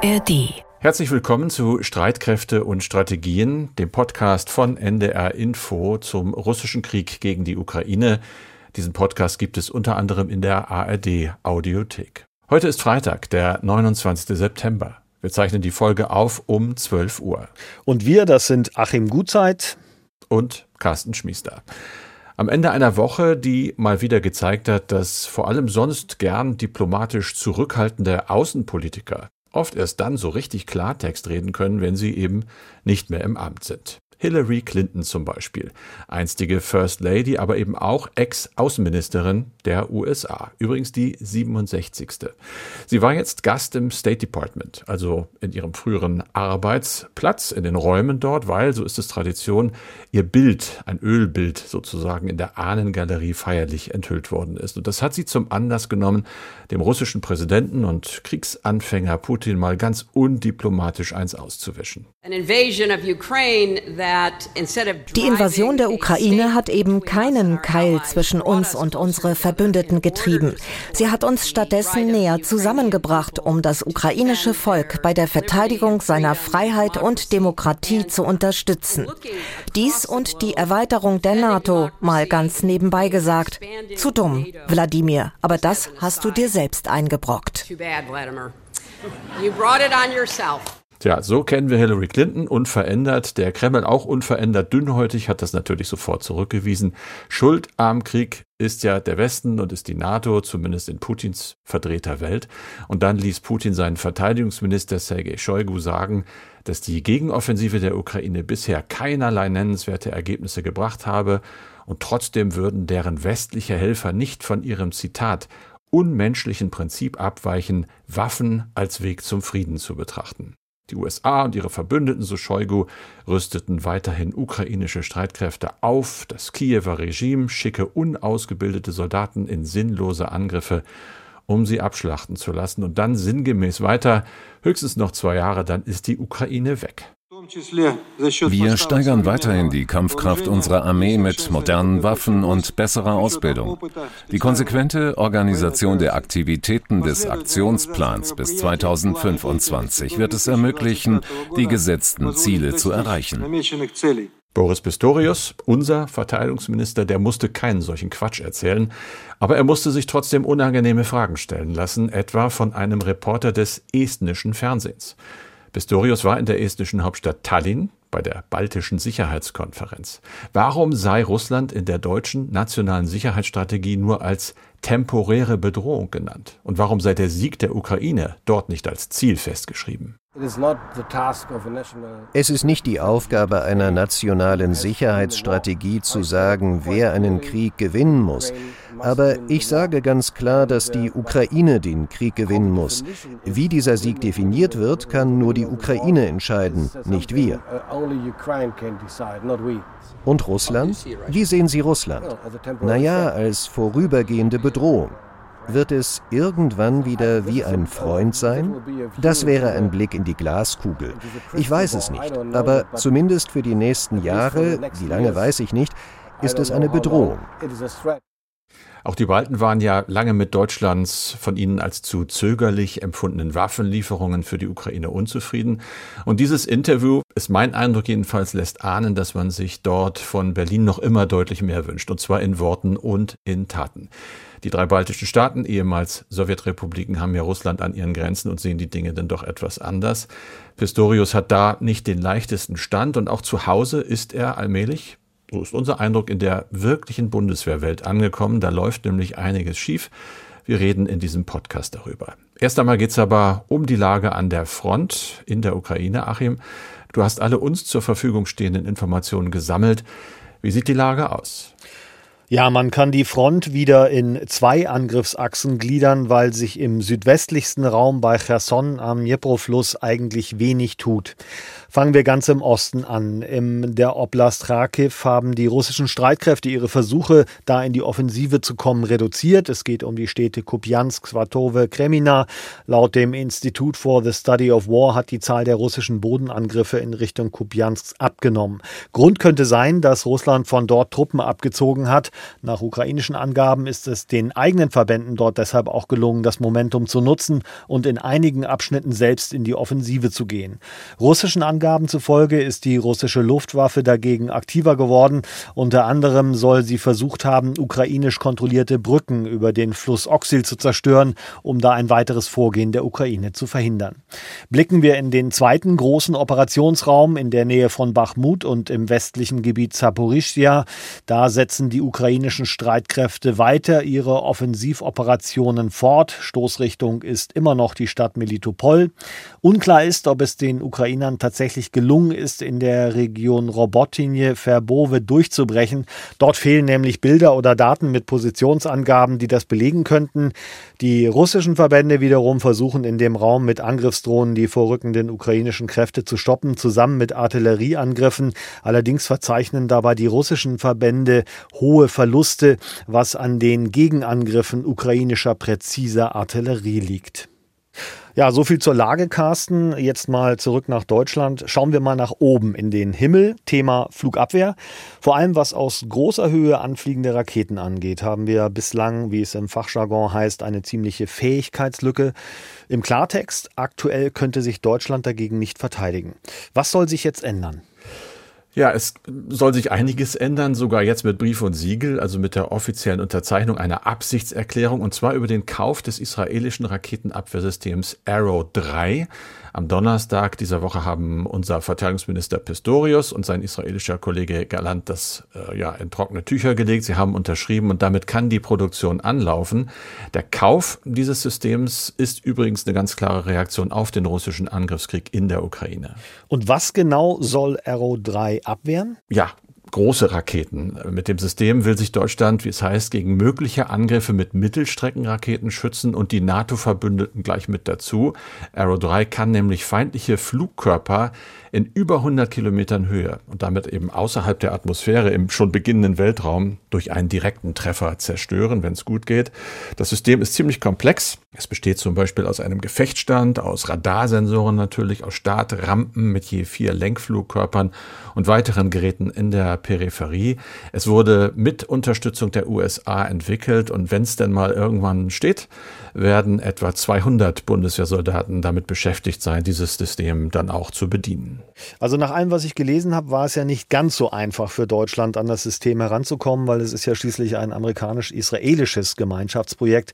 ARD. Herzlich willkommen zu Streitkräfte und Strategien, dem Podcast von NDR Info zum russischen Krieg gegen die Ukraine. Diesen Podcast gibt es unter anderem in der ARD Audiothek. Heute ist Freitag, der 29. September. Wir zeichnen die Folge auf um 12 Uhr. Und wir, das sind Achim Gutzeit und Carsten Schmiester. Am Ende einer Woche, die mal wieder gezeigt hat, dass vor allem sonst gern diplomatisch zurückhaltende Außenpolitiker oft erst dann so richtig Klartext reden können, wenn sie eben nicht mehr im Amt sind. Hillary Clinton zum Beispiel, einstige First Lady, aber eben auch Ex-Außenministerin der USA, übrigens die 67. Sie war jetzt Gast im State Department, also in ihrem früheren Arbeitsplatz, in den Räumen dort, weil, so ist es Tradition, ihr Bild, ein Ölbild sozusagen in der Ahnengalerie feierlich enthüllt worden ist. Und das hat sie zum Anlass genommen, dem russischen Präsidenten und Kriegsanfänger Putin mal ganz undiplomatisch eins auszuwischen. Die Invasion der Ukraine hat eben keinen Keil zwischen uns und unsere Verbündeten getrieben. Sie hat uns stattdessen näher zusammengebracht, um das ukrainische Volk bei der Verteidigung seiner Freiheit und Demokratie zu unterstützen. Dies und die Erweiterung der NATO, mal ganz nebenbei gesagt. Zu dumm, Wladimir, aber das hast du dir selbst eingebrockt. You brought it on yourself. Tja, so kennen wir Hillary Clinton, unverändert. Der Kreml auch unverändert, dünnhäutig, hat das natürlich sofort zurückgewiesen. Schuld am Krieg ist ja der Westen und ist die NATO, zumindest in Putins verdrehter Welt. Und dann ließ Putin seinen Verteidigungsminister Sergei Shoigu sagen, dass die Gegenoffensive der Ukraine bisher keinerlei nennenswerte Ergebnisse gebracht habe und trotzdem würden deren westliche Helfer nicht von ihrem Zitat unmenschlichen Prinzip abweichen, Waffen als Weg zum Frieden zu betrachten. Die USA und ihre Verbündeten, so Shoigu, rüsteten weiterhin ukrainische Streitkräfte auf. Das Kiewer Regime schicke unausgebildete Soldaten in sinnlose Angriffe, um sie abschlachten zu lassen. Und dann sinngemäß weiter, höchstens noch zwei Jahre, dann ist die Ukraine weg. Wir steigern weiterhin die Kampfkraft unserer Armee mit modernen Waffen und besserer Ausbildung. Die konsequente Organisation der Aktivitäten des Aktionsplans bis 2025 wird es ermöglichen, die gesetzten Ziele zu erreichen. Boris Pistorius, unser Verteidigungsminister, der musste keinen solchen Quatsch erzählen, aber er musste sich trotzdem unangenehme Fragen stellen lassen, etwa von einem Reporter des estnischen Fernsehens. Pistorius war in der estnischen Hauptstadt Tallinn bei der Baltischen Sicherheitskonferenz. Warum sei Russland in der deutschen nationalen Sicherheitsstrategie nur als temporäre Bedrohung genannt? Und warum sei der Sieg der Ukraine dort nicht als Ziel festgeschrieben? Es ist nicht die Aufgabe einer nationalen Sicherheitsstrategie zu sagen, wer einen Krieg gewinnen muss. Aber ich sage ganz klar, dass die Ukraine den Krieg gewinnen muss. Wie dieser Sieg definiert wird, kann nur die Ukraine entscheiden, nicht wir. Und Russland? Wie sehen Sie Russland? Naja, als vorübergehende Bedrohung. Wird es irgendwann wieder wie ein Freund sein? Das wäre ein Blick in die Glaskugel. Ich weiß es nicht, aber zumindest für die nächsten Jahre, wie lange weiß ich nicht, ist es eine Bedrohung. Auch die Balten waren ja lange mit Deutschlands von ihnen als zu zögerlich empfundenen Waffenlieferungen für die Ukraine unzufrieden. Und dieses Interview ist mein Eindruck jedenfalls lässt ahnen, dass man sich dort von Berlin noch immer deutlich mehr wünscht. Und zwar in Worten und in Taten. Die drei baltischen Staaten, ehemals Sowjetrepubliken, haben ja Russland an ihren Grenzen und sehen die Dinge dann doch etwas anders. Pistorius hat da nicht den leichtesten Stand und auch zu Hause ist er allmählich so ist unser Eindruck in der wirklichen Bundeswehrwelt angekommen. Da läuft nämlich einiges schief. Wir reden in diesem Podcast darüber. Erst einmal geht es aber um die Lage an der Front in der Ukraine. Achim, du hast alle uns zur Verfügung stehenden Informationen gesammelt. Wie sieht die Lage aus? Ja, man kann die Front wieder in zwei Angriffsachsen gliedern, weil sich im südwestlichsten Raum bei Cherson am Dnipro-Fluss eigentlich wenig tut. Fangen wir ganz im Osten an. In der Oblast Kharkiv haben die russischen Streitkräfte ihre Versuche, da in die Offensive zu kommen, reduziert. Es geht um die Städte Kupiansk, Svatove, Kremina. Laut dem Institut for the Study of War hat die Zahl der russischen Bodenangriffe in Richtung Kupiansk abgenommen. Grund könnte sein, dass Russland von dort Truppen abgezogen hat. Nach ukrainischen Angaben ist es den eigenen Verbänden dort deshalb auch gelungen, das Momentum zu nutzen und in einigen Abschnitten selbst in die Offensive zu gehen. Russischen zufolge ist die russische Luftwaffe dagegen aktiver geworden. Unter anderem soll sie versucht haben, ukrainisch kontrollierte Brücken über den Fluss Oxil zu zerstören, um da ein weiteres Vorgehen der Ukraine zu verhindern. Blicken wir in den zweiten großen Operationsraum in der Nähe von Bachmut und im westlichen Gebiet Zaporischia. Da setzen die ukrainischen Streitkräfte weiter ihre Offensivoperationen fort. Stoßrichtung ist immer noch die Stadt Melitopol. Unklar ist, ob es den Ukrainern tatsächlich gelungen ist, in der Region Robotinje Verbove durchzubrechen. Dort fehlen nämlich Bilder oder Daten mit Positionsangaben, die das belegen könnten. Die russischen Verbände wiederum versuchen in dem Raum mit Angriffsdrohnen die vorrückenden ukrainischen Kräfte zu stoppen, zusammen mit Artillerieangriffen. Allerdings verzeichnen dabei die russischen Verbände hohe Verluste, was an den Gegenangriffen ukrainischer präziser Artillerie liegt. Ja, so viel zur Lage, Carsten. Jetzt mal zurück nach Deutschland. Schauen wir mal nach oben in den Himmel. Thema Flugabwehr. Vor allem was aus großer Höhe anfliegende Raketen angeht, haben wir bislang, wie es im Fachjargon heißt, eine ziemliche Fähigkeitslücke. Im Klartext, aktuell könnte sich Deutschland dagegen nicht verteidigen. Was soll sich jetzt ändern? Ja, es soll sich einiges ändern, sogar jetzt mit Brief und Siegel, also mit der offiziellen Unterzeichnung einer Absichtserklärung, und zwar über den Kauf des israelischen Raketenabwehrsystems Arrow 3. Am Donnerstag dieser Woche haben unser Verteidigungsminister Pistorius und sein israelischer Kollege Galant das äh, ja in trockene Tücher gelegt. Sie haben unterschrieben und damit kann die Produktion anlaufen. Der Kauf dieses Systems ist übrigens eine ganz klare Reaktion auf den russischen Angriffskrieg in der Ukraine. Und was genau soll Arrow 3 abwehren? Ja, große Raketen. Mit dem System will sich Deutschland, wie es heißt, gegen mögliche Angriffe mit Mittelstreckenraketen schützen und die NATO-Verbündeten gleich mit dazu. Arrow 3 kann nämlich feindliche Flugkörper in über 100 Kilometern Höhe und damit eben außerhalb der Atmosphäre im schon beginnenden Weltraum durch einen direkten Treffer zerstören, wenn es gut geht. Das System ist ziemlich komplex. Es besteht zum Beispiel aus einem Gefechtsstand, aus Radarsensoren natürlich, aus Startrampen mit je vier Lenkflugkörpern und weiteren Geräten in der Peripherie. Es wurde mit Unterstützung der USA entwickelt und wenn es denn mal irgendwann steht, werden etwa 200 Bundeswehrsoldaten damit beschäftigt sein, dieses System dann auch zu bedienen. Also nach allem, was ich gelesen habe, war es ja nicht ganz so einfach für Deutschland an das System heranzukommen, weil es ist ja schließlich ein amerikanisch-israelisches Gemeinschaftsprojekt.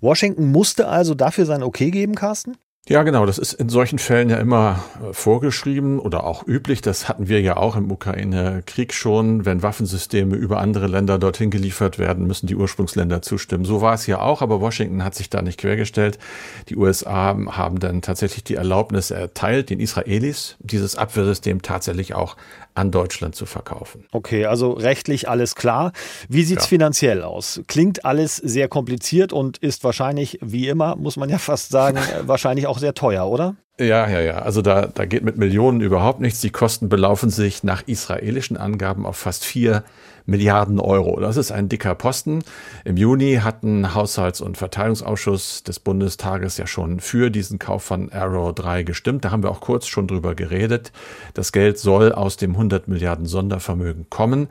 Washington musste also dafür sein Okay geben, Carsten? Ja, genau. Das ist in solchen Fällen ja immer äh, vorgeschrieben oder auch üblich. Das hatten wir ja auch im Ukraine-Krieg schon. Wenn Waffensysteme über andere Länder dorthin geliefert werden, müssen die Ursprungsländer zustimmen. So war es ja auch, aber Washington hat sich da nicht quergestellt. Die USA haben dann tatsächlich die Erlaubnis erteilt, den Israelis dieses Abwehrsystem tatsächlich auch an Deutschland zu verkaufen. Okay, also rechtlich alles klar. Wie sieht's ja. finanziell aus? Klingt alles sehr kompliziert und ist wahrscheinlich, wie immer, muss man ja fast sagen, wahrscheinlich auch sehr teuer, oder? Ja, ja, ja. Also da, da geht mit Millionen überhaupt nichts. Die Kosten belaufen sich nach israelischen Angaben auf fast vier Milliarden Euro. Das ist ein dicker Posten. Im Juni hatten Haushalts- und Verteilungsausschuss des Bundestages ja schon für diesen Kauf von Arrow 3 gestimmt. Da haben wir auch kurz schon drüber geredet. Das Geld soll aus dem 100 Milliarden Sondervermögen kommen.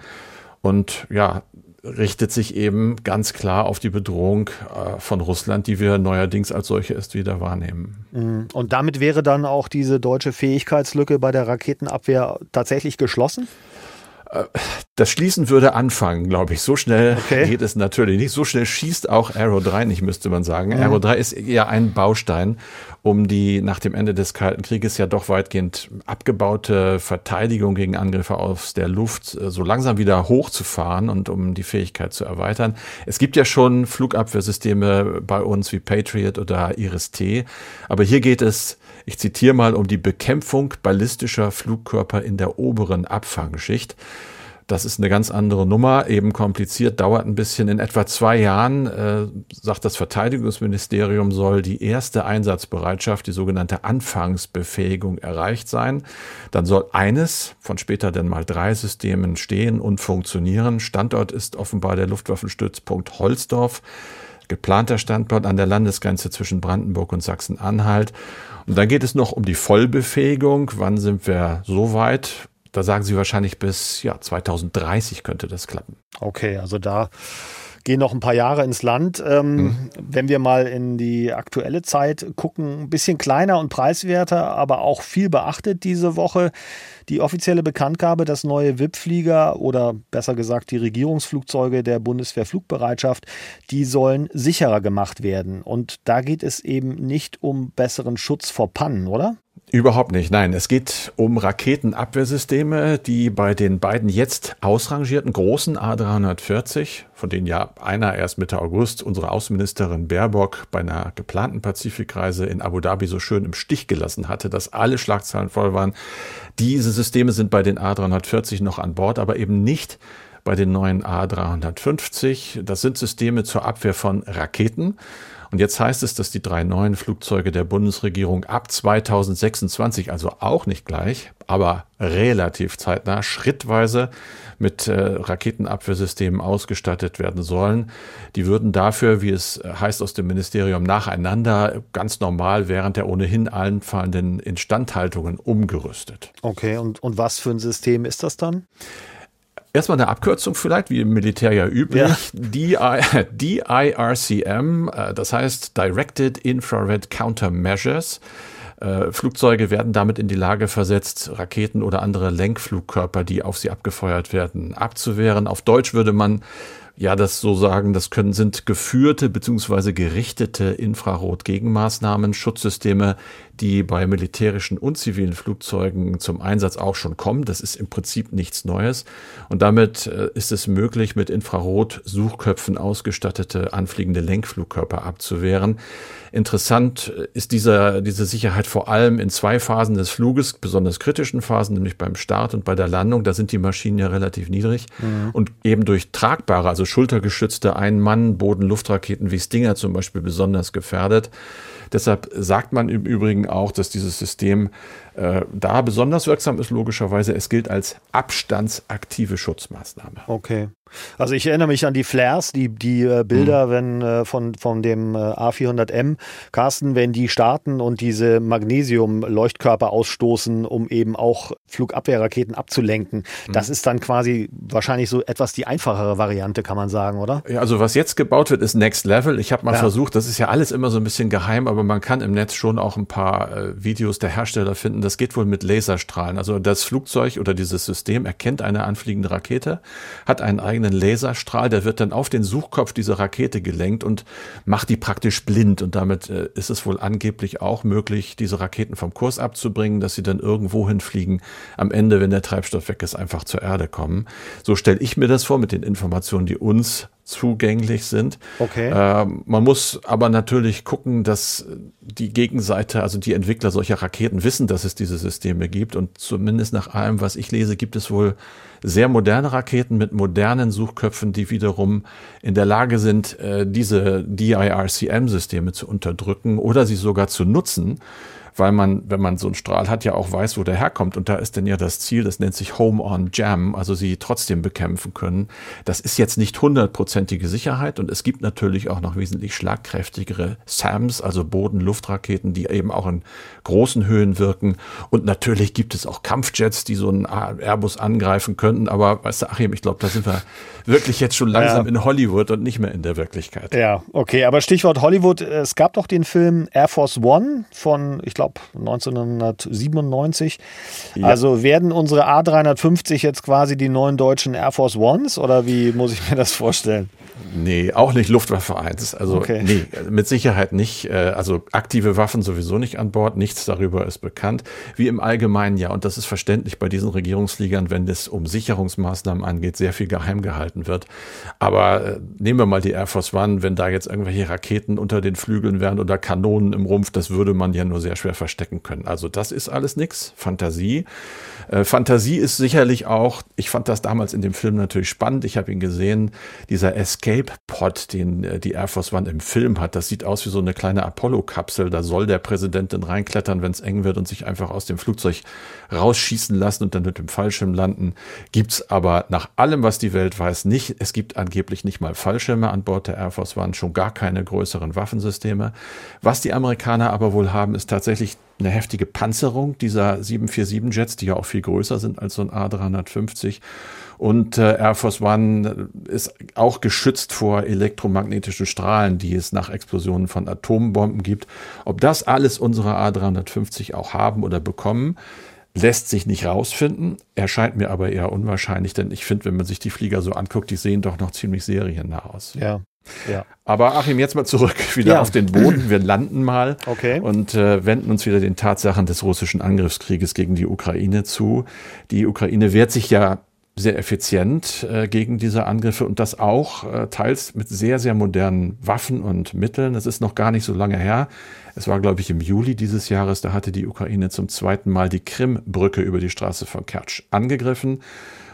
Und ja, richtet sich eben ganz klar auf die Bedrohung äh, von Russland, die wir neuerdings als solche erst wieder wahrnehmen. Mhm. Und damit wäre dann auch diese deutsche Fähigkeitslücke bei der Raketenabwehr tatsächlich geschlossen? Das Schließen würde anfangen, glaube ich. So schnell okay. geht es natürlich nicht. So schnell schießt auch Arrow 3 nicht, müsste man sagen. Mhm. Arrow 3 ist ja ein Baustein, um die nach dem Ende des Kalten Krieges ja doch weitgehend abgebaute Verteidigung gegen Angriffe aus der Luft äh, so langsam wieder hochzufahren und um die Fähigkeit zu erweitern. Es gibt ja schon Flugabwehrsysteme bei uns wie Patriot oder Iris-T, aber hier geht es ich zitiere mal um die Bekämpfung ballistischer Flugkörper in der oberen Abfangschicht. Das ist eine ganz andere Nummer, eben kompliziert, dauert ein bisschen. In etwa zwei Jahren, äh, sagt das Verteidigungsministerium, soll die erste Einsatzbereitschaft, die sogenannte Anfangsbefähigung, erreicht sein. Dann soll eines von später dann mal drei Systemen stehen und funktionieren. Standort ist offenbar der Luftwaffenstützpunkt Holzdorf geplanter Standort an der Landesgrenze zwischen Brandenburg und Sachsen-Anhalt. Und dann geht es noch um die Vollbefähigung. Wann sind wir so weit? Da sagen Sie wahrscheinlich bis ja, 2030 könnte das klappen. Okay, also da gehen noch ein paar Jahre ins Land. Ähm, mhm. Wenn wir mal in die aktuelle Zeit gucken, ein bisschen kleiner und preiswerter, aber auch viel beachtet diese Woche. Die offizielle Bekanntgabe, dass neue WIP-Flieger oder besser gesagt die Regierungsflugzeuge der Bundeswehrflugbereitschaft, die sollen sicherer gemacht werden. Und da geht es eben nicht um besseren Schutz vor Pannen, oder? Überhaupt nicht. Nein, es geht um Raketenabwehrsysteme, die bei den beiden jetzt ausrangierten großen A340, von denen ja einer erst Mitte August unsere Außenministerin Baerbock bei einer geplanten Pazifikreise in Abu Dhabi so schön im Stich gelassen hatte, dass alle Schlagzeilen voll waren. Diese Systeme sind bei den A340 noch an Bord, aber eben nicht bei den neuen A350. Das sind Systeme zur Abwehr von Raketen. Und jetzt heißt es, dass die drei neuen Flugzeuge der Bundesregierung ab 2026, also auch nicht gleich, aber relativ zeitnah, schrittweise mit äh, Raketenabwehrsystemen ausgestattet werden sollen. Die würden dafür, wie es heißt aus dem Ministerium, nacheinander ganz normal während der ohnehin einfallenden Instandhaltungen umgerüstet. Okay, und, und was für ein System ist das dann? Erstmal eine Abkürzung vielleicht, wie im Militär ja üblich. Ja. DIRCM, äh, das heißt Directed Infrared Countermeasures. Äh, Flugzeuge werden damit in die Lage versetzt, Raketen oder andere Lenkflugkörper, die auf sie abgefeuert werden, abzuwehren. Auf Deutsch würde man ja, das so sagen, das können, sind geführte bzw. gerichtete Infrarot-Gegenmaßnahmen, Schutzsysteme, die bei militärischen und zivilen Flugzeugen zum Einsatz auch schon kommen. Das ist im Prinzip nichts Neues. Und damit äh, ist es möglich, mit Infrarot-Suchköpfen ausgestattete anfliegende Lenkflugkörper abzuwehren. Interessant äh, ist dieser, diese Sicherheit vor allem in zwei Phasen des Fluges, besonders kritischen Phasen, nämlich beim Start und bei der Landung. Da sind die Maschinen ja relativ niedrig. Mhm. Und eben durch tragbare, also schultergeschützte Ein-Mann-Boden-Luftraketen wie Stinger zum Beispiel besonders gefährdet. Deshalb sagt man im Übrigen auch, dass dieses System äh, da besonders wirksam ist, logischerweise. Es gilt als abstandsaktive Schutzmaßnahme. Okay. Also ich erinnere mich an die Flares, die, die äh, Bilder, mhm. wenn äh, von, von dem äh, A400M, Carsten, wenn die starten und diese Magnesium-Leuchtkörper ausstoßen, um eben auch Flugabwehrraketen abzulenken. Mhm. Das ist dann quasi wahrscheinlich so etwas die einfachere Variante, kann man sagen, oder? Ja, also was jetzt gebaut wird, ist Next Level. Ich habe mal ja. versucht, das ist ja alles immer so ein bisschen geheim, aber man kann im Netz schon auch ein paar äh, Videos der Hersteller finden. Das geht wohl mit Laserstrahlen. Also das Flugzeug oder dieses System erkennt eine anfliegende Rakete, hat einen eigenen eigenen Laserstrahl, der wird dann auf den Suchkopf dieser Rakete gelenkt und macht die praktisch blind. Und damit äh, ist es wohl angeblich auch möglich, diese Raketen vom Kurs abzubringen, dass sie dann irgendwo hinfliegen. Am Ende, wenn der Treibstoff weg ist, einfach zur Erde kommen. So stelle ich mir das vor mit den Informationen, die uns zugänglich sind. Okay. Äh, man muss aber natürlich gucken, dass die Gegenseite, also die Entwickler solcher Raketen wissen, dass es diese Systeme gibt. Und zumindest nach allem, was ich lese, gibt es wohl sehr moderne Raketen mit modernen Suchköpfen, die wiederum in der Lage sind, äh, diese DIRCM-Systeme zu unterdrücken oder sie sogar zu nutzen weil man, wenn man so einen Strahl hat, ja auch weiß, wo der herkommt. Und da ist dann ja das Ziel, das nennt sich Home on Jam, also sie trotzdem bekämpfen können. Das ist jetzt nicht hundertprozentige Sicherheit und es gibt natürlich auch noch wesentlich schlagkräftigere SAMs, also Boden-Luftraketen, die eben auch in großen Höhen wirken. Und natürlich gibt es auch Kampfjets, die so einen Airbus angreifen könnten. Aber weißt du, Achim, ich glaube, da sind wir wirklich jetzt schon langsam ja. in Hollywood und nicht mehr in der Wirklichkeit. Ja, okay. Aber Stichwort Hollywood. Es gab doch den Film Air Force One von, ich glaube, glaube 1997. Ja. Also werden unsere A350 jetzt quasi die neuen deutschen Air Force Ones oder wie muss ich mir das vorstellen? Nee, auch nicht Luftwaffe 1. Also okay. nee, mit Sicherheit nicht. Äh, also aktive Waffen sowieso nicht an Bord. Nichts darüber ist bekannt. Wie im Allgemeinen ja. Und das ist verständlich bei diesen Regierungsfliegern, wenn es um Sicherungsmaßnahmen angeht, sehr viel geheim gehalten wird. Aber äh, nehmen wir mal die Air Force One. Wenn da jetzt irgendwelche Raketen unter den Flügeln wären oder Kanonen im Rumpf, das würde man ja nur sehr schwer verstecken können. Also das ist alles nix, Fantasie. Äh, Fantasie ist sicherlich auch, ich fand das damals in dem Film natürlich spannend, ich habe ihn gesehen, dieser Escape-Pod, den äh, die Air Force One im Film hat, das sieht aus wie so eine kleine Apollo-Kapsel, da soll der Präsident dann reinklettern, wenn es eng wird und sich einfach aus dem Flugzeug rausschießen lassen und dann mit dem Fallschirm landen. Gibt's aber nach allem, was die Welt weiß, nicht. Es gibt angeblich nicht mal Fallschirme an Bord der Air Force One, schon gar keine größeren Waffensysteme. Was die Amerikaner aber wohl haben, ist tatsächlich eine heftige Panzerung dieser 747-Jets, die ja auch viel größer sind als so ein A350. Und äh, Air Force One ist auch geschützt vor elektromagnetischen Strahlen, die es nach Explosionen von Atombomben gibt. Ob das alles unsere A350 auch haben oder bekommen, lässt sich nicht rausfinden, erscheint mir aber eher unwahrscheinlich, denn ich finde, wenn man sich die Flieger so anguckt, die sehen doch noch ziemlich seriennah aus. Ja. Ja. Aber Achim, jetzt mal zurück wieder ja. auf den Boden. Wir landen mal okay. und äh, wenden uns wieder den Tatsachen des russischen Angriffskrieges gegen die Ukraine zu. Die Ukraine wehrt sich ja sehr effizient äh, gegen diese Angriffe und das auch äh, teils mit sehr, sehr modernen Waffen und Mitteln. Das ist noch gar nicht so lange her. Es war, glaube ich, im Juli dieses Jahres, da hatte die Ukraine zum zweiten Mal die Krimbrücke über die Straße von Kertsch angegriffen.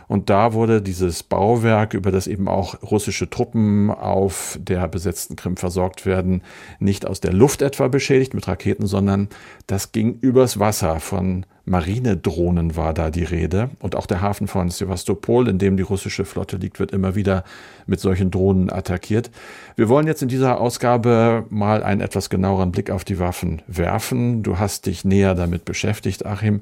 Und da wurde dieses Bauwerk, über das eben auch russische Truppen auf der besetzten Krim versorgt werden, nicht aus der Luft etwa beschädigt mit Raketen, sondern das ging übers Wasser. Von Marinedrohnen war da die Rede. Und auch der Hafen von Sevastopol, in dem die russische Flotte liegt, wird immer wieder mit solchen Drohnen attackiert. Wir wollen jetzt in dieser Ausgabe mal einen etwas genaueren Blick auf die Waffen werfen. Du hast dich näher damit beschäftigt, Achim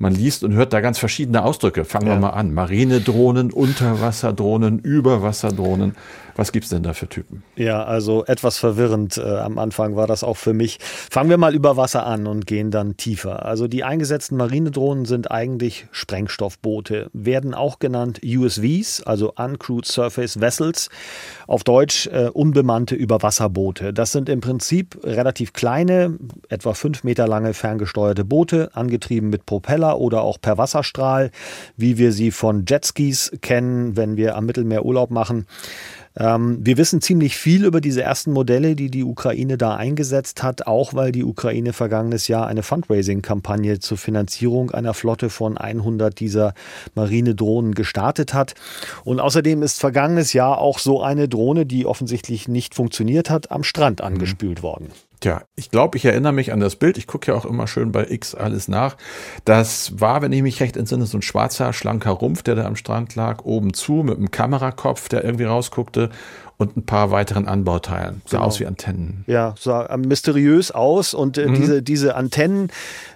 man liest und hört da ganz verschiedene Ausdrücke. Fangen ja. wir mal an. Marinedrohnen, Unterwasserdrohnen, Überwasserdrohnen. Was gibt's denn da für Typen? Ja, also etwas verwirrend äh, am Anfang war das auch für mich. Fangen wir mal über Wasser an und gehen dann tiefer. Also die eingesetzten Marinedrohnen sind eigentlich Sprengstoffboote, werden auch genannt USVs, also Uncrewed Surface Vessels, auf Deutsch äh, unbemannte Überwasserboote. Das sind im Prinzip relativ kleine, etwa fünf Meter lange ferngesteuerte Boote, angetrieben mit Propeller oder auch per Wasserstrahl, wie wir sie von Jetskis kennen, wenn wir am Mittelmeer Urlaub machen. Ähm, wir wissen ziemlich viel über diese ersten Modelle, die die Ukraine da eingesetzt hat, auch weil die Ukraine vergangenes Jahr eine Fundraising-Kampagne zur Finanzierung einer Flotte von 100 dieser Marinedrohnen gestartet hat. Und außerdem ist vergangenes Jahr auch so eine Drohne, die offensichtlich nicht funktioniert hat, am Strand angespült mhm. worden. Tja, ich glaube, ich erinnere mich an das Bild. Ich gucke ja auch immer schön bei X alles nach. Das war, wenn ich mich recht entsinne, so ein schwarzer, schlanker Rumpf, der da am Strand lag, oben zu, mit einem Kamerakopf, der irgendwie rausguckte und ein paar weiteren Anbauteilen. Sah genau. aus wie Antennen. Ja, sah mysteriös aus und äh, mhm. diese, diese Antennen,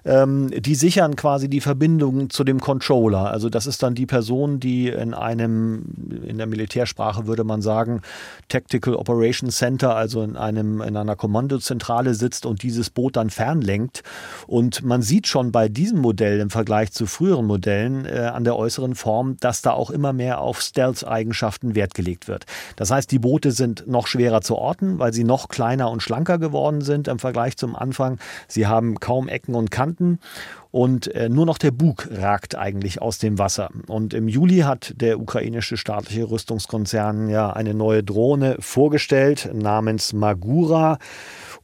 ähm, die sichern quasi die Verbindung zu dem Controller. Also das ist dann die Person, die in einem, in der Militärsprache würde man sagen, Tactical Operations Center, also in einem, in einer Kommandozentrale sitzt und dieses Boot dann fernlenkt. Und man sieht schon bei diesem Modell im Vergleich zu früheren Modellen äh, an der äußeren Form, dass da auch immer mehr auf Stealth-Eigenschaften Wert gelegt wird. Das heißt, die Boote Boote sind noch schwerer zu orten, weil sie noch kleiner und schlanker geworden sind im Vergleich zum Anfang. Sie haben kaum Ecken und Kanten und äh, nur noch der Bug ragt eigentlich aus dem Wasser. Und im Juli hat der ukrainische staatliche Rüstungskonzern ja eine neue Drohne vorgestellt namens Magura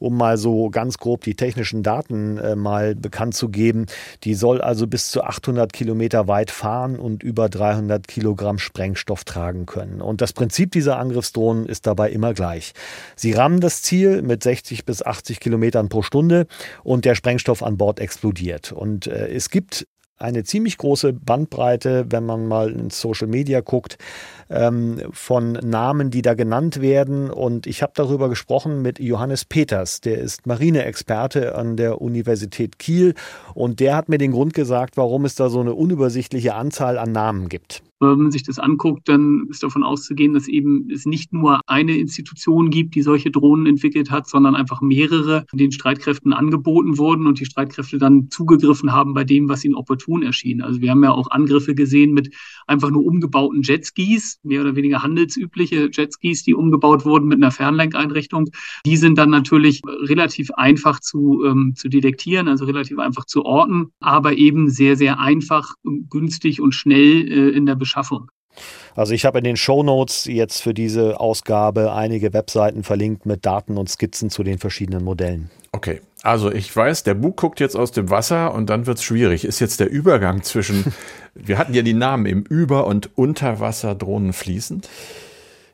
um mal so ganz grob die technischen Daten äh, mal bekannt zu geben. Die soll also bis zu 800 Kilometer weit fahren und über 300 Kilogramm Sprengstoff tragen können. Und das Prinzip dieser Angriffsdrohnen ist dabei immer gleich. Sie rammen das Ziel mit 60 bis 80 Kilometern pro Stunde und der Sprengstoff an Bord explodiert. Und äh, es gibt eine ziemlich große Bandbreite, wenn man mal in Social Media guckt, ähm, von Namen, die da genannt werden. Und ich habe darüber gesprochen mit Johannes Peters, der ist Marineexperte an der Universität Kiel. Und der hat mir den Grund gesagt, warum es da so eine unübersichtliche Anzahl an Namen gibt. Wenn man sich das anguckt, dann ist davon auszugehen, dass eben es nicht nur eine Institution gibt, die solche Drohnen entwickelt hat, sondern einfach mehrere, den Streitkräften angeboten wurden und die Streitkräfte dann zugegriffen haben bei dem, was ihnen opportun erschien. Also wir haben ja auch Angriffe gesehen mit einfach nur umgebauten Jetskis, mehr oder weniger handelsübliche Jetskis, die umgebaut wurden mit einer Fernlenkeinrichtung. Die sind dann natürlich relativ einfach zu, ähm, zu detektieren, also relativ einfach zu orten, aber eben sehr, sehr einfach, günstig und schnell äh, in der Beschaffung. Also ich habe in den Show Notes jetzt für diese Ausgabe einige Webseiten verlinkt mit Daten und Skizzen zu den verschiedenen Modellen. Okay, also ich weiß, der Bug guckt jetzt aus dem Wasser und dann wird es schwierig. Ist jetzt der Übergang zwischen, wir hatten ja die Namen im Über- und Unterwasserdrohnen fließend?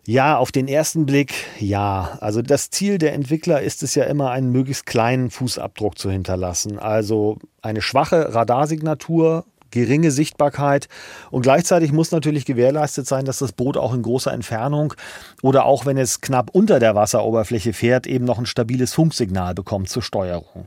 Ja, auf den ersten Blick ja. Also das Ziel der Entwickler ist es ja immer, einen möglichst kleinen Fußabdruck zu hinterlassen. Also eine schwache Radarsignatur, geringe Sichtbarkeit und gleichzeitig muss natürlich gewährleistet sein, dass das Boot auch in großer Entfernung oder auch wenn es knapp unter der Wasseroberfläche fährt, eben noch ein stabiles Funksignal bekommt zur Steuerung.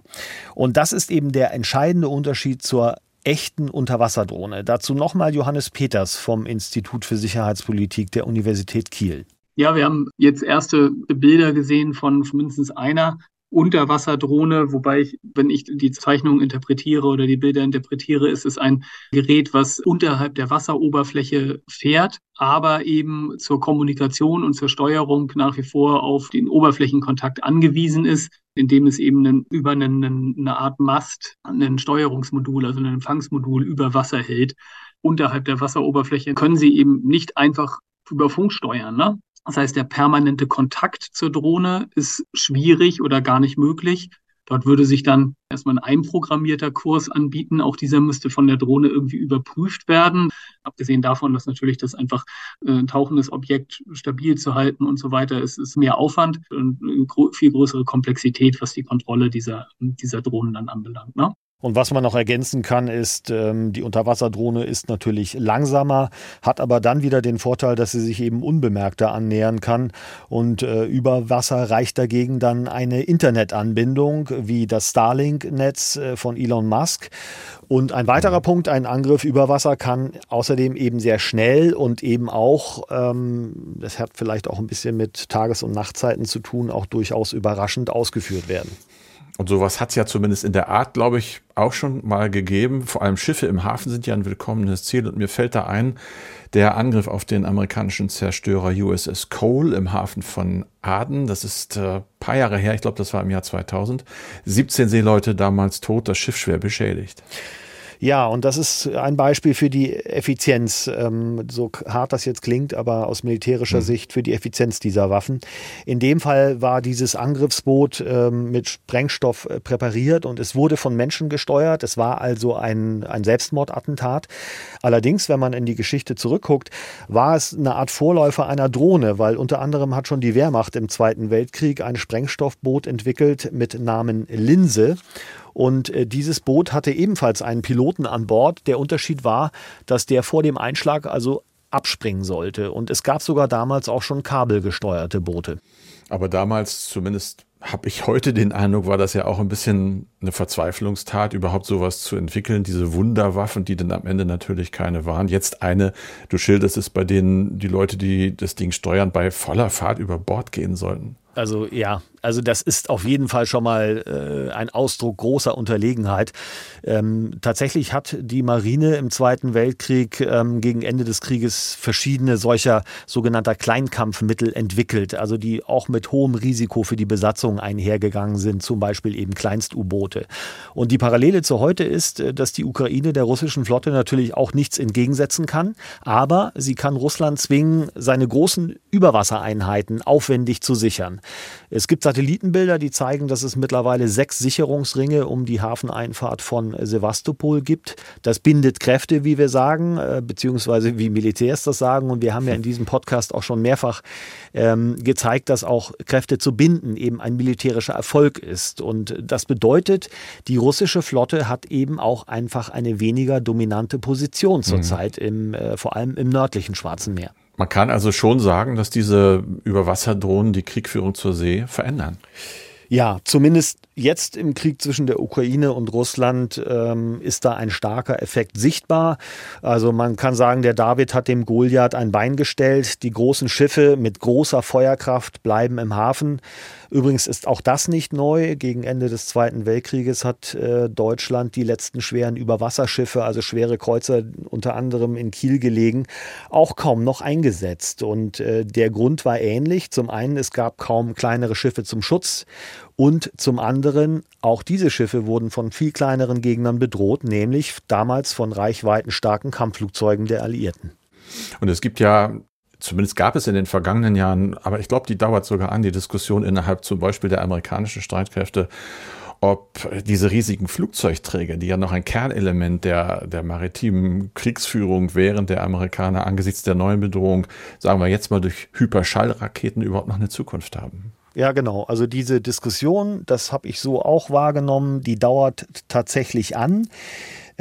Und das ist eben der entscheidende Unterschied zur echten Unterwasserdrohne. Dazu nochmal Johannes Peters vom Institut für Sicherheitspolitik der Universität Kiel. Ja, wir haben jetzt erste Bilder gesehen von mindestens einer Unterwasserdrohne, wobei ich, wenn ich die Zeichnung interpretiere oder die Bilder interpretiere, ist es ein Gerät, was unterhalb der Wasseroberfläche fährt, aber eben zur Kommunikation und zur Steuerung nach wie vor auf den Oberflächenkontakt angewiesen ist, indem es eben einen, über einen, eine Art Mast, ein Steuerungsmodul, also ein Empfangsmodul über Wasser hält. Unterhalb der Wasseroberfläche können sie eben nicht einfach über Funk steuern. Ne? Das heißt, der permanente Kontakt zur Drohne ist schwierig oder gar nicht möglich. Dort würde sich dann erstmal ein einprogrammierter Kurs anbieten. Auch dieser müsste von der Drohne irgendwie überprüft werden. Abgesehen davon, dass natürlich das einfach äh, ein tauchendes Objekt stabil zu halten und so weiter ist, ist mehr Aufwand und viel größere Komplexität, was die Kontrolle dieser, dieser Drohnen dann anbelangt. Ne? Und was man noch ergänzen kann, ist, ähm, die Unterwasserdrohne ist natürlich langsamer, hat aber dann wieder den Vorteil, dass sie sich eben unbemerkter annähern kann. Und äh, über Wasser reicht dagegen dann eine Internetanbindung wie das Starlink-Netz äh, von Elon Musk. Und ein weiterer Punkt, ein Angriff über Wasser kann außerdem eben sehr schnell und eben auch, ähm, das hat vielleicht auch ein bisschen mit Tages- und Nachtzeiten zu tun, auch durchaus überraschend ausgeführt werden. Und sowas hat es ja zumindest in der Art, glaube ich, auch schon mal gegeben. Vor allem Schiffe im Hafen sind ja ein willkommenes Ziel. Und mir fällt da ein, der Angriff auf den amerikanischen Zerstörer USS Cole im Hafen von Aden. Das ist äh, paar Jahre her, ich glaube, das war im Jahr 2000. 17 Seeleute damals tot, das Schiff schwer beschädigt. Ja, und das ist ein Beispiel für die Effizienz, ähm, so hart das jetzt klingt, aber aus militärischer mhm. Sicht für die Effizienz dieser Waffen. In dem Fall war dieses Angriffsboot ähm, mit Sprengstoff äh, präpariert und es wurde von Menschen gesteuert. Es war also ein, ein Selbstmordattentat. Allerdings, wenn man in die Geschichte zurückguckt, war es eine Art Vorläufer einer Drohne, weil unter anderem hat schon die Wehrmacht im Zweiten Weltkrieg ein Sprengstoffboot entwickelt mit Namen Linse. Und äh, dieses Boot hatte ebenfalls einen Piloten an Bord. Der Unterschied war, dass der vor dem Einschlag also abspringen sollte. Und es gab sogar damals auch schon kabelgesteuerte Boote. Aber damals zumindest habe ich heute den Eindruck, war das ja auch ein bisschen eine Verzweiflungstat, überhaupt sowas zu entwickeln, diese Wunderwaffen, die dann am Ende natürlich keine waren. Jetzt eine, du schilderst es, bei denen die Leute, die das Ding steuern, bei voller Fahrt über Bord gehen sollten. Also ja, also das ist auf jeden Fall schon mal äh, ein Ausdruck großer Unterlegenheit. Ähm, tatsächlich hat die Marine im Zweiten Weltkrieg ähm, gegen Ende des Krieges verschiedene solcher sogenannter Kleinkampfmittel entwickelt, also die auch mit hohem Risiko für die Besatzung einhergegangen sind, zum Beispiel eben Kleinst-U-Boote. Und die Parallele zu heute ist, äh, dass die Ukraine der russischen Flotte natürlich auch nichts entgegensetzen kann, aber sie kann Russland zwingen, seine großen Überwassereinheiten aufwendig zu sichern. Es gibt Satellitenbilder, die zeigen, dass es mittlerweile sechs Sicherungsringe um die Hafeneinfahrt von Sevastopol gibt. Das bindet Kräfte, wie wir sagen, äh, beziehungsweise wie Militärs das sagen. Und wir haben ja in diesem Podcast auch schon mehrfach ähm, gezeigt, dass auch Kräfte zu binden eben ein militärischer Erfolg ist. Und das bedeutet, die russische Flotte hat eben auch einfach eine weniger dominante Position zurzeit, mhm. im, äh, vor allem im nördlichen Schwarzen Meer. Man kann also schon sagen, dass diese Überwasserdrohnen die Kriegführung zur See verändern. Ja, zumindest jetzt im Krieg zwischen der Ukraine und Russland ähm, ist da ein starker Effekt sichtbar. Also man kann sagen, der David hat dem Goliath ein Bein gestellt. Die großen Schiffe mit großer Feuerkraft bleiben im Hafen. Übrigens ist auch das nicht neu. Gegen Ende des Zweiten Weltkrieges hat äh, Deutschland die letzten schweren Überwasserschiffe, also schwere Kreuzer unter anderem in Kiel gelegen, auch kaum noch eingesetzt. Und äh, der Grund war ähnlich. Zum einen, es gab kaum kleinere Schiffe zum Schutz und zum anderen, auch diese Schiffe wurden von viel kleineren Gegnern bedroht, nämlich damals von reichweitenstarken Kampfflugzeugen der Alliierten. Und es gibt ja zumindest gab es in den vergangenen Jahren, aber ich glaube, die dauert sogar an, die Diskussion innerhalb zum Beispiel der amerikanischen Streitkräfte, ob diese riesigen Flugzeugträger, die ja noch ein Kernelement der, der maritimen Kriegsführung wären der Amerikaner angesichts der neuen Bedrohung, sagen wir jetzt mal durch Hyperschallraketen überhaupt noch eine Zukunft haben. Ja, genau. Also diese Diskussion, das habe ich so auch wahrgenommen, die dauert tatsächlich an.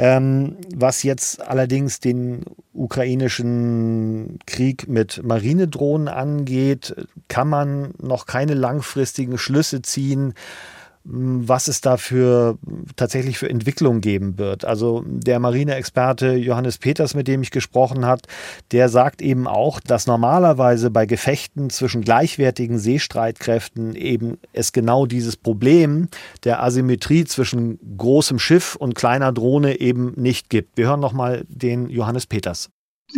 Ähm, was jetzt allerdings den ukrainischen Krieg mit Marinedrohnen angeht, kann man noch keine langfristigen Schlüsse ziehen was es da für tatsächlich für Entwicklung geben wird. Also der Marineexperte Johannes Peters, mit dem ich gesprochen habe, der sagt eben auch, dass normalerweise bei Gefechten zwischen gleichwertigen Seestreitkräften eben es genau dieses Problem der Asymmetrie zwischen großem Schiff und kleiner Drohne eben nicht gibt. Wir hören noch mal den Johannes Peters.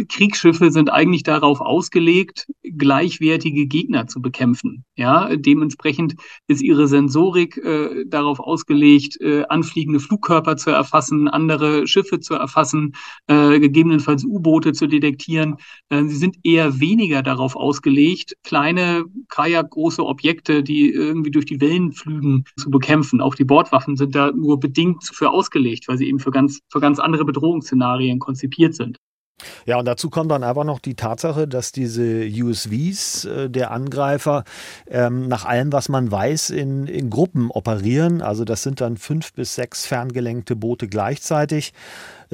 Kriegsschiffe sind eigentlich darauf ausgelegt, gleichwertige Gegner zu bekämpfen. Ja, dementsprechend ist ihre Sensorik äh, darauf ausgelegt, äh, anfliegende Flugkörper zu erfassen, andere Schiffe zu erfassen, äh, gegebenenfalls U-Boote zu detektieren. Äh, sie sind eher weniger darauf ausgelegt, kleine kajakgroße Objekte, die irgendwie durch die Wellen flügen, zu bekämpfen. Auch die Bordwaffen sind da nur bedingt für ausgelegt, weil sie eben für ganz, für ganz andere Bedrohungsszenarien konzipiert sind. Ja, und dazu kommt dann einfach noch die Tatsache, dass diese USVs äh, der Angreifer ähm, nach allem, was man weiß, in, in Gruppen operieren. Also das sind dann fünf bis sechs ferngelenkte Boote gleichzeitig.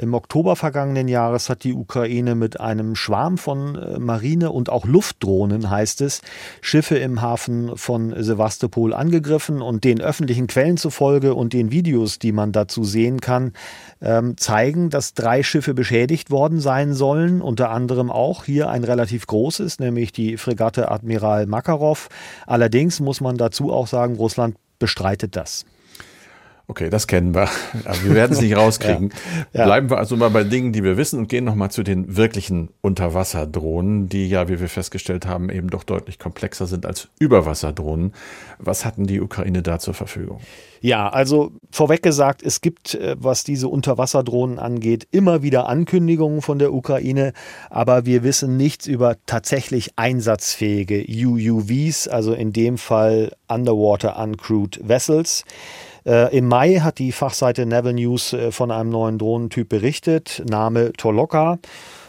Im Oktober vergangenen Jahres hat die Ukraine mit einem Schwarm von äh, Marine- und auch Luftdrohnen, heißt es, Schiffe im Hafen von Sevastopol angegriffen und den öffentlichen Quellen zufolge und den Videos, die man dazu sehen kann, ähm, zeigen, dass drei Schiffe beschädigt worden sein sollen, unter anderem auch hier ein relativ großes, nämlich die Fregatte Admiral Makarov. Allerdings muss man dazu auch sagen, Russland bestreitet das. Okay, das kennen wir. Aber wir werden es nicht rauskriegen. ja. Ja. Bleiben wir also mal bei Dingen, die wir wissen und gehen nochmal zu den wirklichen Unterwasserdrohnen, die ja, wie wir festgestellt haben, eben doch deutlich komplexer sind als Überwasserdrohnen. Was hatten die Ukraine da zur Verfügung? Ja, also vorweg gesagt, es gibt, äh, was diese Unterwasserdrohnen angeht, immer wieder Ankündigungen von der Ukraine, aber wir wissen nichts über tatsächlich einsatzfähige UUVs, also in dem Fall Underwater Uncrewed Vessels. Äh, Im Mai hat die Fachseite Naval News äh, von einem neuen Drohnentyp berichtet, Name Toloka.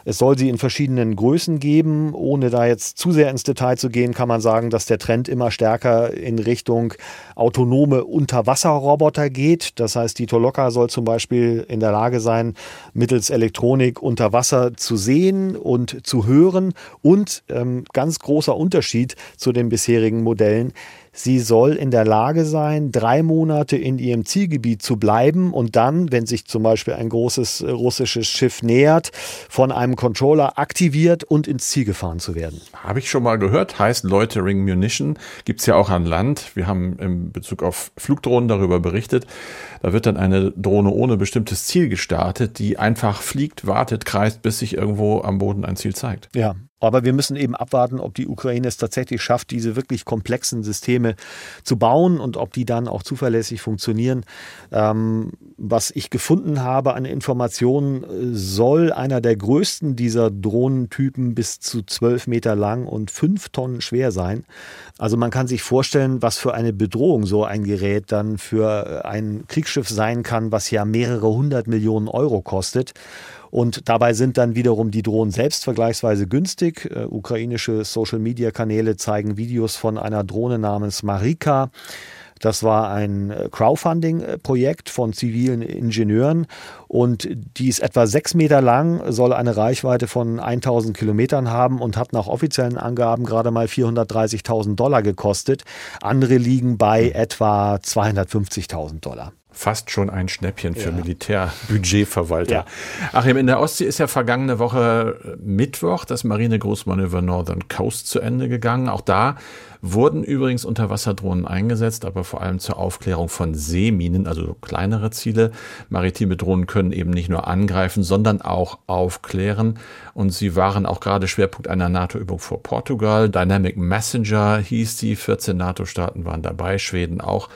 Es soll sie in verschiedenen Größen geben. Ohne da jetzt zu sehr ins Detail zu gehen, kann man sagen, dass der Trend immer stärker in Richtung autonome Unterwasserroboter geht. Das heißt, die Toloka soll zum Beispiel in der Lage sein, mittels Elektronik unter Wasser zu sehen und zu hören. Und ähm, ganz großer Unterschied zu den bisherigen Modellen. Sie soll in der Lage sein, drei Monate in ihrem Zielgebiet zu bleiben und dann, wenn sich zum Beispiel ein großes äh, russisches Schiff nähert, von einem Controller aktiviert und ins Ziel gefahren zu werden. Habe ich schon mal gehört, heißt Loitering Munition. Gibt es ja auch an Land. Wir haben in Bezug auf Flugdrohnen darüber berichtet. Da wird dann eine Drohne ohne bestimmtes Ziel gestartet, die einfach fliegt, wartet, kreist, bis sich irgendwo am Boden ein Ziel zeigt. Ja, aber wir müssen eben abwarten, ob die Ukraine es tatsächlich schafft, diese wirklich komplexen Systeme zu bauen und ob die dann auch zuverlässig funktionieren. Ähm, was ich gefunden habe an Informationen, soll einer der größten dieser Drohnentypen bis zu zwölf Meter lang und fünf Tonnen schwer sein. Also man kann sich vorstellen, was für eine Bedrohung so ein Gerät dann für ein Kriegsschiff sein kann, was ja mehrere hundert Millionen Euro kostet. Und dabei sind dann wiederum die Drohnen selbst vergleichsweise günstig. Äh, ukrainische Social-Media-Kanäle zeigen Videos von einer Drohne namens Marika. Das war ein äh, Crowdfunding-Projekt von zivilen Ingenieuren und die ist etwa sechs Meter lang, soll eine Reichweite von 1000 Kilometern haben und hat nach offiziellen Angaben gerade mal 430.000 Dollar gekostet. Andere liegen bei etwa 250.000 Dollar fast schon ein Schnäppchen für ja. Militärbudgetverwalter. Ja. Achim, in der Ostsee ist ja vergangene Woche Mittwoch das Marine-Großmanöver Northern Coast zu Ende gegangen. Auch da wurden übrigens Unterwasserdrohnen eingesetzt, aber vor allem zur Aufklärung von Seeminen, also kleinere Ziele. Maritime Drohnen können eben nicht nur angreifen, sondern auch aufklären. Und sie waren auch gerade Schwerpunkt einer NATO-Übung vor Portugal. Dynamic Messenger hieß die. 14 NATO-Staaten waren dabei, Schweden auch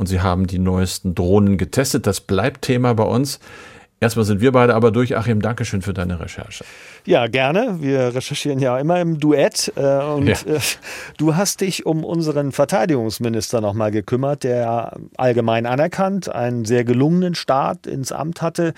und sie haben die neuesten Drohnen getestet. Das bleibt Thema bei uns. Erstmal sind wir beide aber durch. Achim, Dankeschön für deine Recherche. Ja, gerne. Wir recherchieren ja immer im Duett. Äh, und ja. äh, du hast dich um unseren Verteidigungsminister nochmal gekümmert, der allgemein anerkannt einen sehr gelungenen Start ins Amt hatte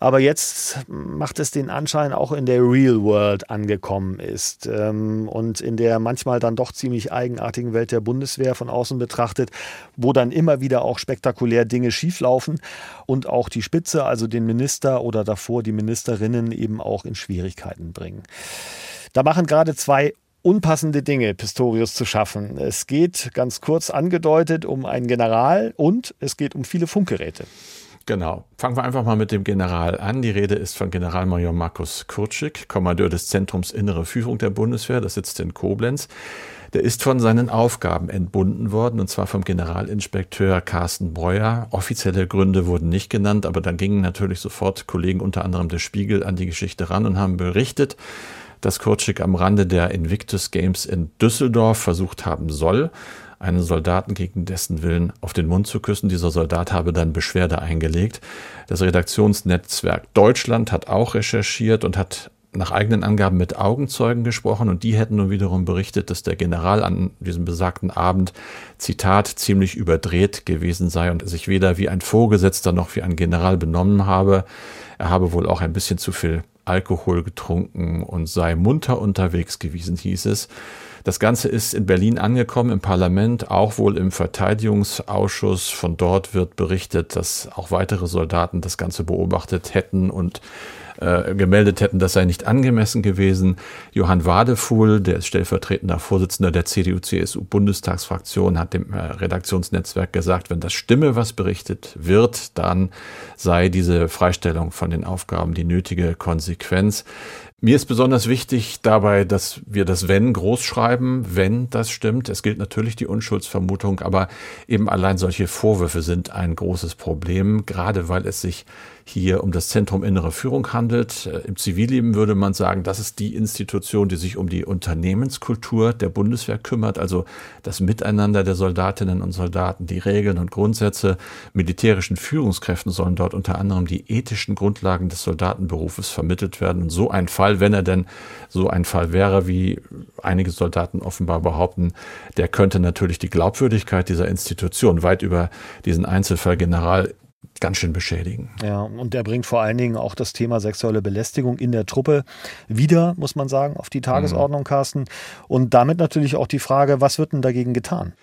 aber jetzt macht es den Anschein, auch in der Real World angekommen ist ähm, und in der manchmal dann doch ziemlich eigenartigen Welt der Bundeswehr von außen betrachtet, wo dann immer wieder auch spektakulär Dinge schieflaufen und auch die Spitze, also den Minister oder davor die Ministerinnen eben auch in Schwierigkeiten bringen. Da machen gerade zwei unpassende Dinge Pistorius zu schaffen. Es geht ganz kurz angedeutet um einen General und es geht um viele Funkgeräte. Genau. Fangen wir einfach mal mit dem General an. Die Rede ist von Generalmajor Markus Kurczyk, Kommandeur des Zentrums Innere Führung der Bundeswehr. Das sitzt in Koblenz. Der ist von seinen Aufgaben entbunden worden, und zwar vom Generalinspekteur Carsten Breuer. Offizielle Gründe wurden nicht genannt, aber dann gingen natürlich sofort Kollegen unter anderem der Spiegel an die Geschichte ran und haben berichtet, dass Kurczyk am Rande der Invictus Games in Düsseldorf versucht haben soll, einen Soldaten gegen dessen Willen auf den Mund zu küssen. Dieser Soldat habe dann Beschwerde eingelegt. Das Redaktionsnetzwerk Deutschland hat auch recherchiert und hat nach eigenen Angaben mit Augenzeugen gesprochen und die hätten nun wiederum berichtet, dass der General an diesem besagten Abend, Zitat, ziemlich überdreht gewesen sei und sich weder wie ein Vorgesetzter noch wie ein General benommen habe. Er habe wohl auch ein bisschen zu viel Alkohol getrunken und sei munter unterwegs gewesen, hieß es. Das Ganze ist in Berlin angekommen, im Parlament, auch wohl im Verteidigungsausschuss. Von dort wird berichtet, dass auch weitere Soldaten das Ganze beobachtet hätten und äh, gemeldet hätten, das sei nicht angemessen gewesen. Johann Wadefuhl, der ist stellvertretender Vorsitzender der CDU-CSU-Bundestagsfraktion, hat dem äh, Redaktionsnetzwerk gesagt, wenn das stimme, was berichtet wird, dann sei diese Freistellung von den Aufgaben die nötige Konsequenz. Mir ist besonders wichtig dabei, dass wir das Wenn groß schreiben, wenn das stimmt. Es gilt natürlich die Unschuldsvermutung, aber eben allein solche Vorwürfe sind ein großes Problem, gerade weil es sich hier um das Zentrum Innere Führung handelt. Äh, Im Zivilleben würde man sagen, das ist die Institution, die sich um die Unternehmenskultur der Bundeswehr kümmert, also das Miteinander der Soldatinnen und Soldaten, die Regeln und Grundsätze. Militärischen Führungskräften sollen dort unter anderem die ethischen Grundlagen des Soldatenberufes vermittelt werden. Und so ein Fall, wenn er denn so ein Fall wäre, wie einige Soldaten offenbar behaupten, der könnte natürlich die Glaubwürdigkeit dieser Institution weit über diesen Einzelfall General ganz schön beschädigen. Ja, und der bringt vor allen Dingen auch das Thema sexuelle Belästigung in der Truppe wieder, muss man sagen, auf die Tagesordnung, mhm. Carsten. Und damit natürlich auch die Frage, was wird denn dagegen getan?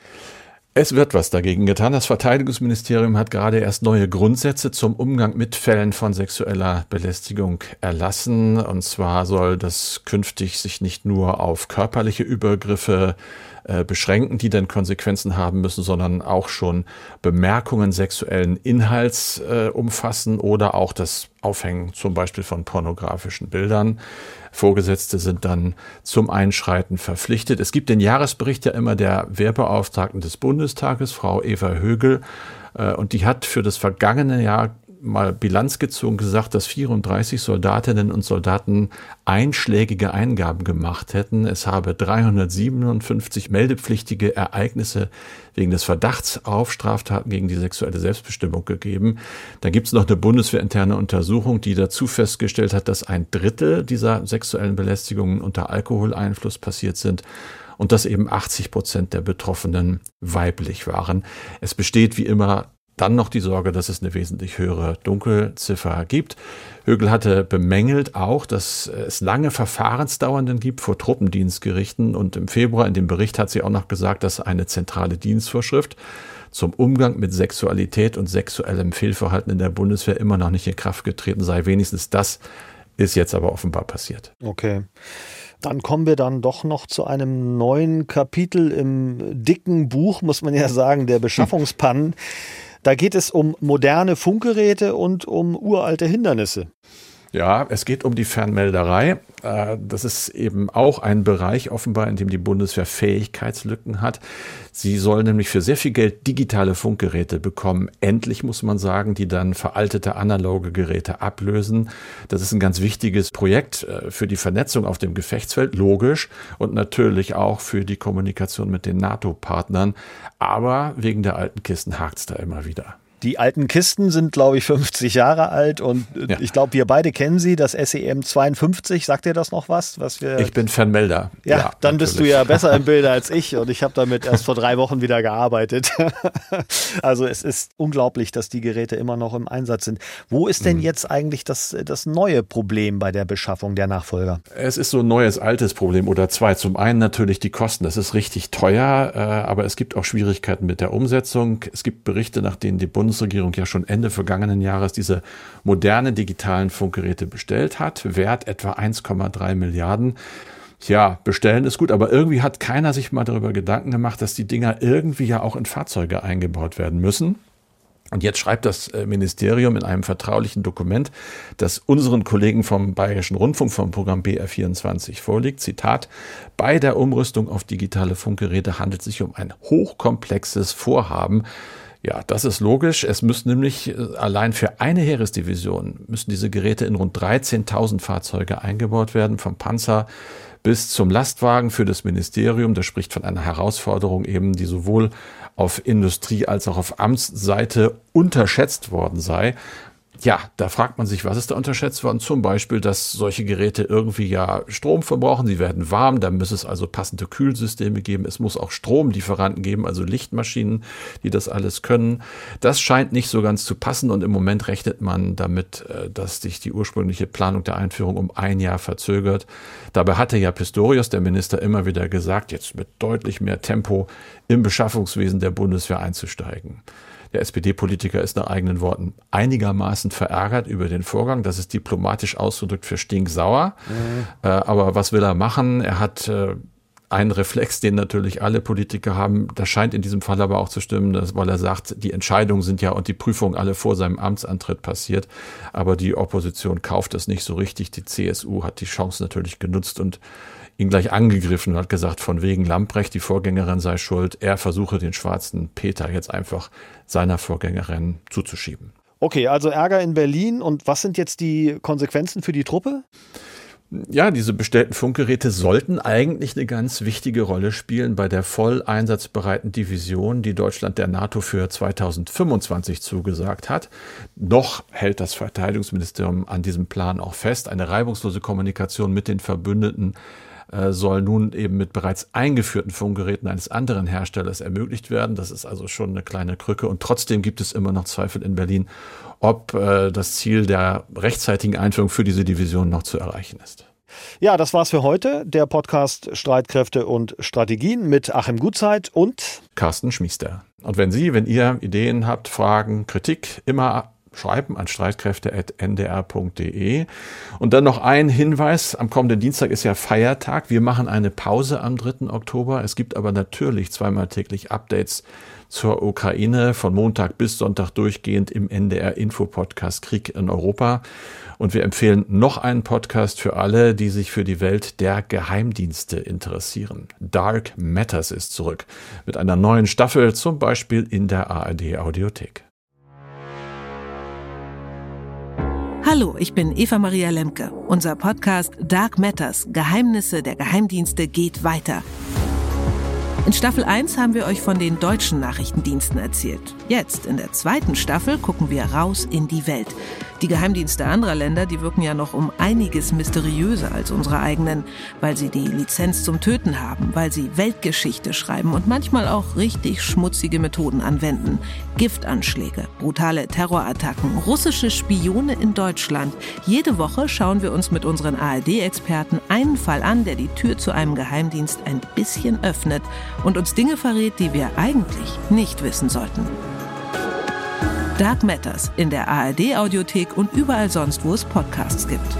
Es wird was dagegen getan. Das Verteidigungsministerium hat gerade erst neue Grundsätze zum Umgang mit Fällen von sexueller Belästigung erlassen. Und zwar soll das künftig sich nicht nur auf körperliche Übergriffe äh, beschränken, die dann Konsequenzen haben müssen, sondern auch schon Bemerkungen sexuellen Inhalts äh, umfassen oder auch das Aufhängen zum Beispiel von pornografischen Bildern. Vorgesetzte sind dann zum Einschreiten verpflichtet. Es gibt den Jahresbericht ja immer der Wehrbeauftragten des Bundestages, Frau Eva Högel, äh, und die hat für das vergangene Jahr mal Bilanz gezogen, gesagt, dass 34 Soldatinnen und Soldaten einschlägige Eingaben gemacht hätten. Es habe 357 meldepflichtige Ereignisse wegen des Verdachts auf Straftaten gegen die sexuelle Selbstbestimmung gegeben. Da gibt es noch eine bundeswehrinterne Untersuchung, die dazu festgestellt hat, dass ein Drittel dieser sexuellen Belästigungen unter Alkoholeinfluss passiert sind und dass eben 80 Prozent der Betroffenen weiblich waren. Es besteht wie immer dann noch die Sorge, dass es eine wesentlich höhere Dunkelziffer gibt. Högel hatte bemängelt auch, dass es lange Verfahrensdauernden gibt vor Truppendienstgerichten und im Februar in dem Bericht hat sie auch noch gesagt, dass eine zentrale Dienstvorschrift zum Umgang mit Sexualität und sexuellem Fehlverhalten in der Bundeswehr immer noch nicht in Kraft getreten sei. Wenigstens das ist jetzt aber offenbar passiert. Okay. Dann kommen wir dann doch noch zu einem neuen Kapitel im dicken Buch, muss man ja sagen, der Beschaffungspannen. Da geht es um moderne Funkgeräte und um uralte Hindernisse. Ja, es geht um die Fernmelderei. Äh, das ist eben auch ein Bereich offenbar, in dem die Bundeswehr Fähigkeitslücken hat. Sie soll nämlich für sehr viel Geld digitale Funkgeräte bekommen. Endlich muss man sagen, die dann veraltete analoge Geräte ablösen. Das ist ein ganz wichtiges Projekt äh, für die Vernetzung auf dem Gefechtsfeld, logisch, und natürlich auch für die Kommunikation mit den NATO-Partnern. Aber wegen der alten Kisten hakt es da immer wieder. Die alten Kisten sind, glaube ich, 50 Jahre alt und äh, ja. ich glaube, wir beide kennen sie, das SEM 52. Sagt dir das noch was? was wir ich bin Fernmelder. Ja, ja dann natürlich. bist du ja besser im Bilder als ich und ich habe damit erst vor drei Wochen wieder gearbeitet. also es ist unglaublich, dass die Geräte immer noch im Einsatz sind. Wo ist denn mhm. jetzt eigentlich das, das neue Problem bei der Beschaffung der Nachfolger? Es ist so ein neues, altes Problem oder zwei. Zum einen natürlich die Kosten. Das ist richtig teuer, äh, aber es gibt auch Schwierigkeiten mit der Umsetzung. Es gibt Berichte, nach denen die Bund Bundesregierung ja schon Ende vergangenen Jahres diese modernen digitalen Funkgeräte bestellt hat, Wert etwa 1,3 Milliarden. Ja, bestellen ist gut, aber irgendwie hat keiner sich mal darüber Gedanken gemacht, dass die Dinger irgendwie ja auch in Fahrzeuge eingebaut werden müssen. Und jetzt schreibt das äh, Ministerium in einem vertraulichen Dokument, das unseren Kollegen vom Bayerischen Rundfunk vom Programm BR24 vorliegt. Zitat, bei der Umrüstung auf digitale Funkgeräte handelt es sich um ein hochkomplexes Vorhaben, ja, das ist logisch. Es müssen nämlich äh, allein für eine Heeresdivision müssen diese Geräte in rund 13.000 Fahrzeuge eingebaut werden, vom Panzer bis zum Lastwagen für das Ministerium. Das spricht von einer Herausforderung eben, die sowohl auf Industrie als auch auf Amtsseite unterschätzt worden sei. Ja, da fragt man sich, was ist da unterschätzt worden? Zum Beispiel, dass solche Geräte irgendwie ja Strom verbrauchen, sie werden warm, da muss es also passende Kühlsysteme geben, es muss auch Stromlieferanten geben, also Lichtmaschinen, die das alles können. Das scheint nicht so ganz zu passen und im Moment rechnet man damit, äh, dass sich die ursprüngliche Planung der Einführung um ein Jahr verzögert. Dabei hatte ja Pistorius, der Minister, immer wieder gesagt, jetzt mit deutlich mehr Tempo im Beschaffungswesen der Bundeswehr einzusteigen. Der SPD-Politiker ist nach eigenen Worten einigermaßen verärgert über den Vorgang. Das ist diplomatisch ausgedrückt für stinksauer. Mhm. Äh, aber was will er machen? Er hat äh, einen Reflex, den natürlich alle Politiker haben. Das scheint in diesem Fall aber auch zu stimmen, dass, weil er sagt, die Entscheidungen sind ja und die Prüfungen alle vor seinem Amtsantritt passiert. Aber die Opposition kauft das nicht so richtig. Die CSU hat die Chance natürlich genutzt und ihn gleich angegriffen und hat gesagt, von wegen Lamprecht, die Vorgängerin sei schuld. Er versuche den schwarzen Peter jetzt einfach seiner Vorgängerin zuzuschieben. Okay, also Ärger in Berlin. Und was sind jetzt die Konsequenzen für die Truppe? Ja, diese bestellten Funkgeräte sollten eigentlich eine ganz wichtige Rolle spielen bei der voll einsatzbereiten Division, die Deutschland der NATO für 2025 zugesagt hat. Noch hält das Verteidigungsministerium an diesem Plan auch fest. Eine reibungslose Kommunikation mit den Verbündeten äh, soll nun eben mit bereits eingeführten Funkgeräten eines anderen Herstellers ermöglicht werden. Das ist also schon eine kleine Krücke. Und trotzdem gibt es immer noch Zweifel in Berlin, ob äh, das Ziel der rechtzeitigen Einführung für diese Division noch zu erreichen ist. Ja, das war's für heute. Der Podcast Streitkräfte und Strategien mit Achim Gutzeit und Carsten Schmiester. Und wenn Sie, wenn ihr Ideen habt, Fragen, Kritik, immer schreiben an streitkräfte.ndr.de. Und dann noch ein Hinweis. Am kommenden Dienstag ist ja Feiertag. Wir machen eine Pause am 3. Oktober. Es gibt aber natürlich zweimal täglich Updates zur Ukraine von Montag bis Sonntag durchgehend im NDR Info Podcast Krieg in Europa. Und wir empfehlen noch einen Podcast für alle, die sich für die Welt der Geheimdienste interessieren. Dark Matters ist zurück mit einer neuen Staffel, zum Beispiel in der ARD Audiothek. Hallo, ich bin Eva Maria Lemke. Unser Podcast Dark Matters, Geheimnisse der Geheimdienste geht weiter. In Staffel 1 haben wir euch von den deutschen Nachrichtendiensten erzählt. Jetzt, in der zweiten Staffel, gucken wir raus in die Welt. Die Geheimdienste anderer Länder, die wirken ja noch um einiges mysteriöser als unsere eigenen, weil sie die Lizenz zum Töten haben, weil sie Weltgeschichte schreiben und manchmal auch richtig schmutzige Methoden anwenden. Giftanschläge, brutale Terrorattacken, russische Spione in Deutschland. Jede Woche schauen wir uns mit unseren ARD-Experten einen Fall an, der die Tür zu einem Geheimdienst ein bisschen öffnet und uns Dinge verrät, die wir eigentlich nicht wissen sollten. Dark Matters in der ARD Audiothek und überall sonst, wo es Podcasts gibt.